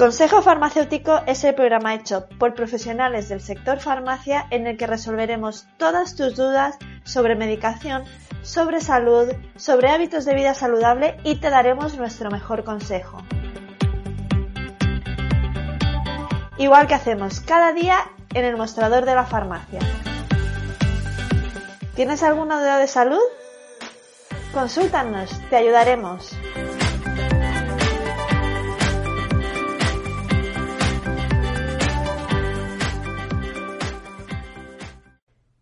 Consejo Farmacéutico es el programa hecho por profesionales del sector farmacia en el que resolveremos todas tus dudas sobre medicación, sobre salud, sobre hábitos de vida saludable y te daremos nuestro mejor consejo. Igual que hacemos cada día en el mostrador de la farmacia. ¿Tienes alguna duda de salud? Consúltanos, te ayudaremos.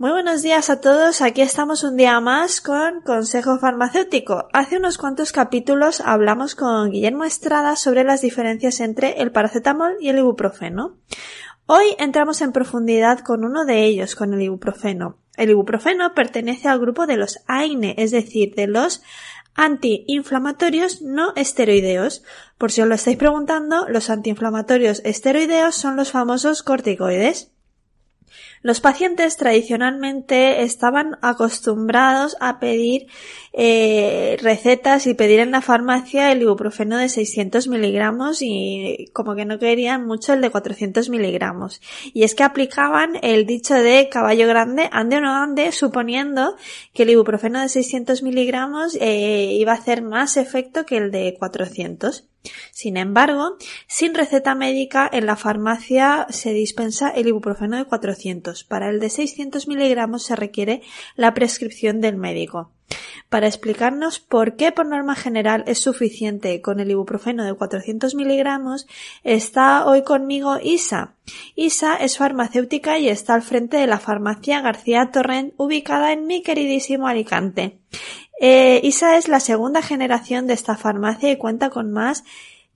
Muy buenos días a todos, aquí estamos un día más con Consejo Farmacéutico. Hace unos cuantos capítulos hablamos con Guillermo Estrada sobre las diferencias entre el paracetamol y el ibuprofeno. Hoy entramos en profundidad con uno de ellos, con el ibuprofeno. El ibuprofeno pertenece al grupo de los AINE, es decir, de los antiinflamatorios no esteroideos. Por si os lo estáis preguntando, los antiinflamatorios esteroideos son los famosos corticoides. Los pacientes tradicionalmente estaban acostumbrados a pedir eh, recetas y pedir en la farmacia el ibuprofeno de 600 miligramos y como que no querían mucho el de 400 miligramos. Y es que aplicaban el dicho de caballo grande, ande o no ande, suponiendo que el ibuprofeno de 600 miligramos eh, iba a hacer más efecto que el de 400. Sin embargo, sin receta médica, en la farmacia se dispensa el ibuprofeno de 400. Para el de 600 miligramos se requiere la prescripción del médico. Para explicarnos por qué por norma general es suficiente con el ibuprofeno de 400 miligramos, está hoy conmigo Isa. Isa es farmacéutica y está al frente de la farmacia García Torrent, ubicada en mi queridísimo Alicante. Eh, Isa es la segunda generación de esta farmacia y cuenta con más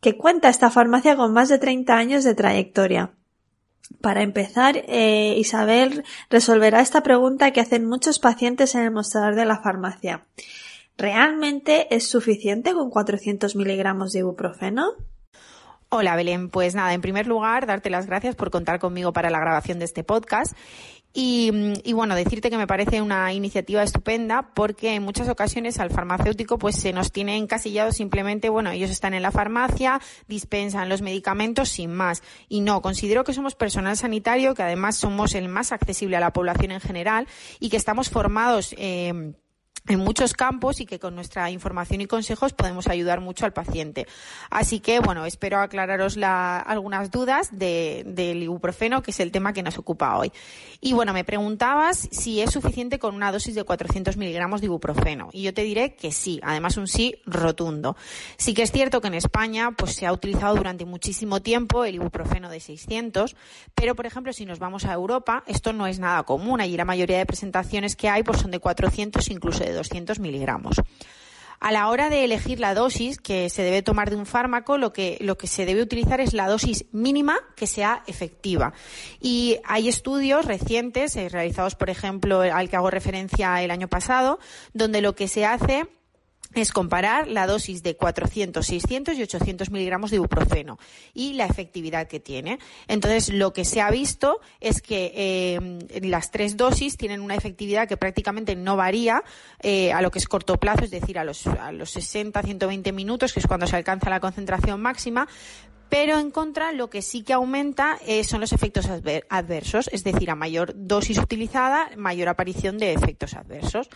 que cuenta esta farmacia con más de 30 años de trayectoria. Para empezar, eh, Isabel resolverá esta pregunta que hacen muchos pacientes en el mostrador de la farmacia. ¿Realmente es suficiente con 400 miligramos de ibuprofeno? Hola Belén, pues nada, en primer lugar, darte las gracias por contar conmigo para la grabación de este podcast y, y, bueno, decirte que me parece una iniciativa estupenda porque en muchas ocasiones al farmacéutico pues se nos tiene encasillado simplemente, bueno, ellos están en la farmacia, dispensan los medicamentos sin más. Y no, considero que somos personal sanitario, que además somos el más accesible a la población en general y que estamos formados eh, en muchos campos y que con nuestra información y consejos podemos ayudar mucho al paciente. Así que, bueno, espero aclararos la, algunas dudas de, del ibuprofeno, que es el tema que nos ocupa hoy. Y bueno, me preguntabas si es suficiente con una dosis de 400 miligramos de ibuprofeno. Y yo te diré que sí, además un sí rotundo. Sí que es cierto que en España pues se ha utilizado durante muchísimo tiempo el ibuprofeno de 600, pero por ejemplo, si nos vamos a Europa, esto no es nada común. Allí la mayoría de presentaciones que hay pues son de 400, incluso de 200 miligramos. A la hora de elegir la dosis que se debe tomar de un fármaco, lo que, lo que se debe utilizar es la dosis mínima que sea efectiva. Y hay estudios recientes, eh, realizados, por ejemplo, al que hago referencia el año pasado, donde lo que se hace es comparar la dosis de 400, 600 y 800 miligramos de ibuprofeno y la efectividad que tiene. Entonces, lo que se ha visto es que eh, las tres dosis tienen una efectividad que prácticamente no varía eh, a lo que es corto plazo, es decir, a los, a los 60, 120 minutos, que es cuando se alcanza la concentración máxima, pero en contra lo que sí que aumenta eh, son los efectos adver adversos, es decir, a mayor dosis utilizada, mayor aparición de efectos adversos.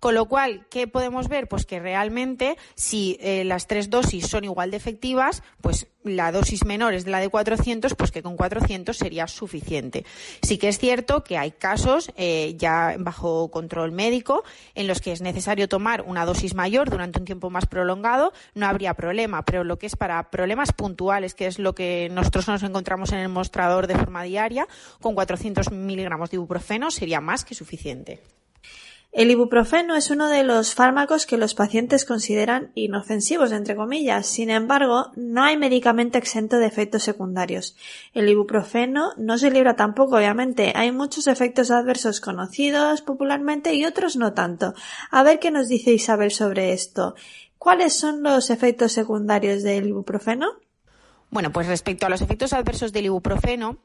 Con lo cual, ¿qué podemos ver? Pues que realmente si eh, las tres dosis son igual de efectivas, pues la dosis menor es de la de 400, pues que con 400 sería suficiente. Sí que es cierto que hay casos eh, ya bajo control médico en los que es necesario tomar una dosis mayor durante un tiempo más prolongado, no habría problema, pero lo que es para problemas puntuales, que es lo que nosotros nos encontramos en el mostrador de forma diaria, con 400 miligramos de ibuprofeno sería más que suficiente. El ibuprofeno es uno de los fármacos que los pacientes consideran inofensivos, entre comillas. Sin embargo, no hay medicamento exento de efectos secundarios. El ibuprofeno no se libra tampoco, obviamente. Hay muchos efectos adversos conocidos popularmente y otros no tanto. A ver qué nos dice Isabel sobre esto. ¿Cuáles son los efectos secundarios del ibuprofeno? Bueno, pues respecto a los efectos adversos del ibuprofeno,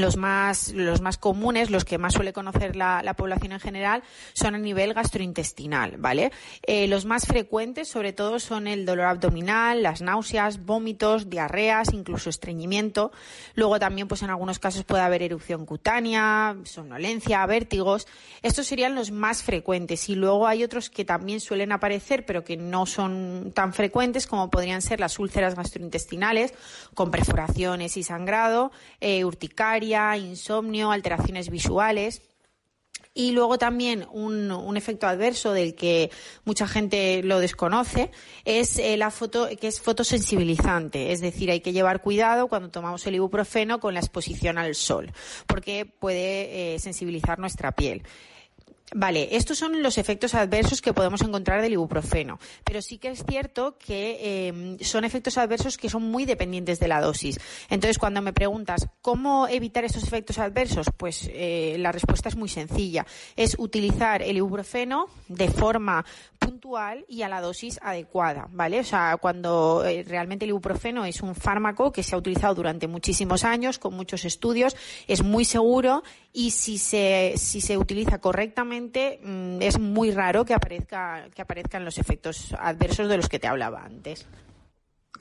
los más, los más comunes, los que más suele conocer la, población en general, son a nivel gastrointestinal, ¿vale? Eh, los más frecuentes, sobre todo, son el dolor abdominal, las náuseas, vómitos, diarreas, incluso estreñimiento. Luego también, pues en algunos casos puede haber erupción cutánea, somnolencia, vértigos. Estos serían los más frecuentes. Y luego hay otros que también suelen aparecer, pero que no son tan frecuentes, como podrían ser las úlceras gastrointestinales, con perforaciones y sangrado, eh, urticaria, insomnio, alteraciones visuales. Y luego también un, efecto adverso del que mucha gente lo desconoce es eh, la foto, que es fotosensibilizante. Es decir, hay que llevar cuidado cuando tomamos el ibuprofeno con la exposición al sol, porque puede eh, sensibilizar nuestra piel. Vale, estos son los efectos adversos que podemos encontrar del ibuprofeno, pero sí que es cierto que em, son efectos adversos que son muy dependientes de la dosis. Entonces, cuando me preguntas cómo evitar estos efectos adversos, pues eh, la respuesta es muy sencilla. Es utilizar el ibuprofeno de forma puntual y a la dosis adecuada, ¿vale? O sea, cuando eh, realmente el ibuprofeno es un fármaco que se ha utilizado durante muchísimos años, con muchos estudios, es muy seguro y si se, si se utiliza correctamente mm, es muy raro que, aparezca, que aparezcan los efectos adversos de los que te hablaba antes.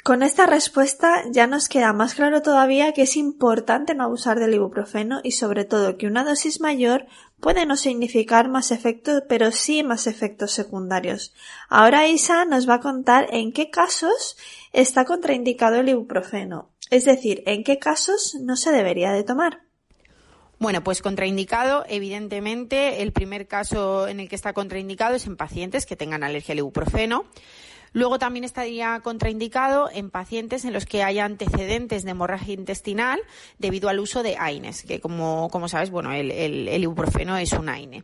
Con esta respuesta ya nos queda más claro todavía que es importante no abusar del ibuprofeno y sobre todo que una dosis mayor puede no significar más efectos pero sí más efectos secundarios. Ahora Isa nos va a contar en qué casos está contraindicado el ibuprofeno, es decir, en qué casos no se debería de tomar. Bueno, pues contraindicado, evidentemente, el primer caso en el que está contraindicado es en pacientes que tengan alergia al ibuprofeno. Luego también estaría contraindicado en pacientes en los que haya antecedentes de hemorragia intestinal debido al uso de AINES, que como, como sabes, bueno, el, el ibuprofeno es un AINE.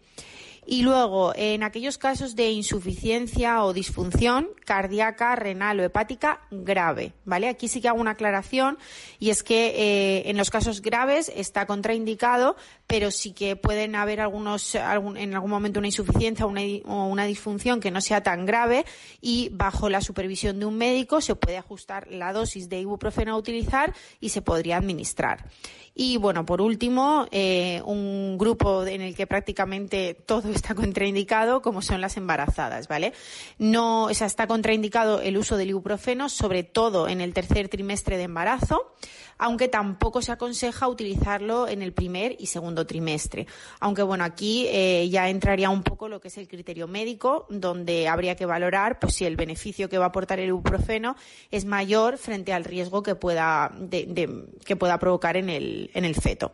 Y luego, en aquellos casos de insuficiencia o disfunción cardíaca, renal o hepática grave, ¿vale? Aquí sí que hago una aclaración y es que eh, en los casos graves está contraindicado, pero sí que pueden haber algunos, en algún momento una insuficiencia o una, o una disfunción que no sea tan grave y bajo la supervisión de un médico se puede ajustar la dosis de ibuprofeno a utilizar y se podría administrar. Y bueno, por último, eh, un grupo en el que prácticamente todo está contraindicado, como son las embarazadas, ¿vale? No, está contraindicado el uso del ibuprofeno, sobre todo en el tercer trimestre de embarazo aunque tampoco se aconseja utilizarlo en el primer y segundo trimestre. Aunque bueno, aquí eh, ya entraría un poco lo que es el criterio médico, donde habría que valorar pues, si el beneficio que va a aportar el ibuprofeno es mayor frente al riesgo que pueda, que pueda provocar en el, en el feto.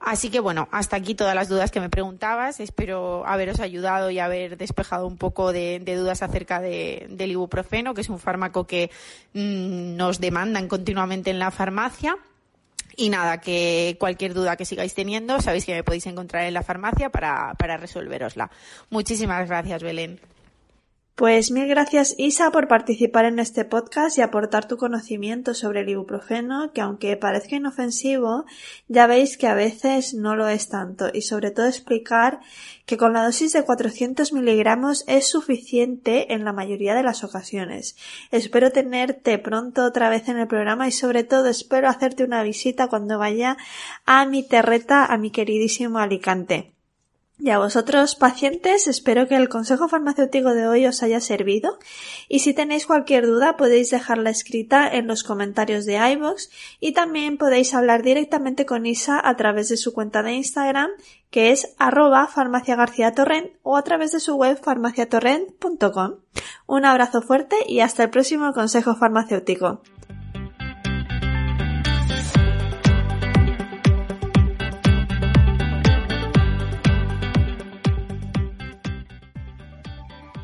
Así que bueno, hasta aquí todas las dudas que me preguntabas. Espero haberos ayudado y haber despejado un poco de, dudas acerca del ibuprofeno, que es un fármaco que mm, nos demandan continuamente en la farmacia. Y nada, que cualquier duda que sigáis teniendo, sabéis que me podéis encontrar en la farmacia para, para resolverosla. Muchísimas gracias, Belén. Pues mil gracias Isa por participar en este podcast y aportar tu conocimiento sobre el ibuprofeno, que aunque parezca inofensivo, ya veis que a veces no lo es tanto, y sobre todo explicar que con la dosis de 400 miligramos es suficiente en la mayoría de las ocasiones. Espero tenerte pronto otra vez en el programa y sobre todo espero hacerte una visita cuando vaya a mi terreta, a mi queridísimo Alicante. Y a vosotros, pacientes, espero que el consejo farmacéutico de hoy os haya servido. Y si tenéis cualquier duda, podéis dejarla escrita en los comentarios de iVoox y también podéis hablar directamente con Isa a través de su cuenta de Instagram, que es arroba farmaciagarciatorrent o a través de su web farmaciatorrent.com. Un abrazo fuerte y hasta el próximo consejo farmacéutico.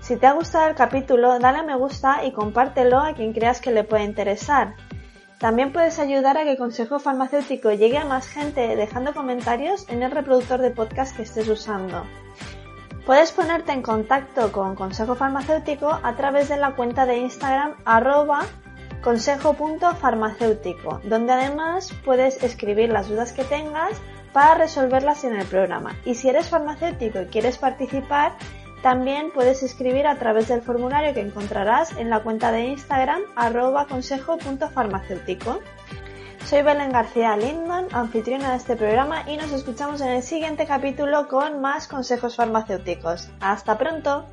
Si te ha gustado el capítulo, dale a me gusta y compártelo a quien creas que le puede interesar. También puedes ayudar a que Consejo Farmacéutico llegue a más gente dejando comentarios en el reproductor de podcast que estés usando. Puedes ponerte en contacto con Consejo Farmacéutico a través de la cuenta de Instagram arroba consejo.farmacéutico, donde además puedes escribir las dudas que tengas para resolverlas en el programa. Y si eres farmacéutico y quieres participar, también puedes escribir a través del formulario que encontrarás en la cuenta de Instagram arroba consejo.farmacéutico. Soy Belén García Lindman, anfitriona de este programa y nos escuchamos en el siguiente capítulo con más consejos farmacéuticos. ¡Hasta pronto!